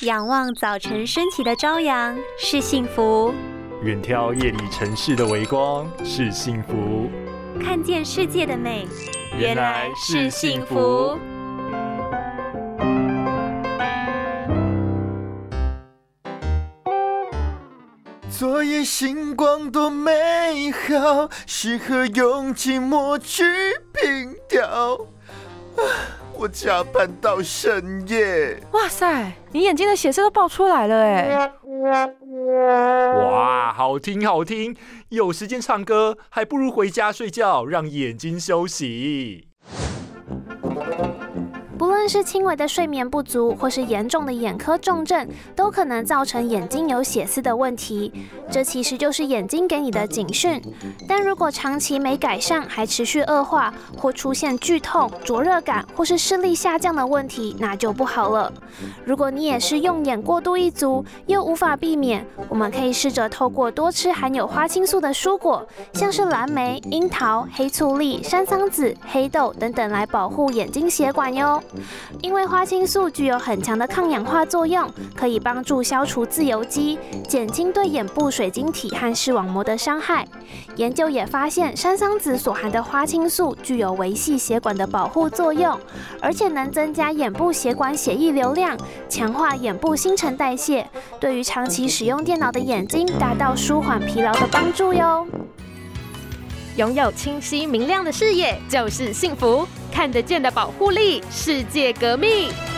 仰望早晨升起的朝阳是幸福，远眺夜里城市的微光是幸福，看见世界的美原来是幸福。昨夜星光多美好，适合用寂寞去凭吊。我加班到深夜。哇塞，你眼睛的血色都爆出来了哎！哇，好听好听，有时间唱歌，还不如回家睡觉，让眼睛休息。不论是轻微的睡眠不足，或是严重的眼科重症，都可能造成眼睛有血丝的问题。这其实就是眼睛给你的警讯。但如果长期没改善，还持续恶化，或出现剧痛、灼热感，或是视力下降的问题，那就不好了。如果你也是用眼过度一族，又无法避免，我们可以试着透过多吃含有花青素的蔬果，像是蓝莓、樱桃、黑醋栗、山桑子、黑豆等等，来保护眼睛血管哟。因为花青素具有很强的抗氧化作用，可以帮助消除自由基，减轻对眼部水晶体和视网膜的伤害。研究也发现，山桑子所含的花青素具有维系血管的保护作用，而且能增加眼部血管血液流量，强化眼部新陈代谢，对于长期使用电脑的眼睛达到舒缓疲劳的帮助哟。拥有清晰明亮的视野就是幸福，看得见的保护力，世界革命。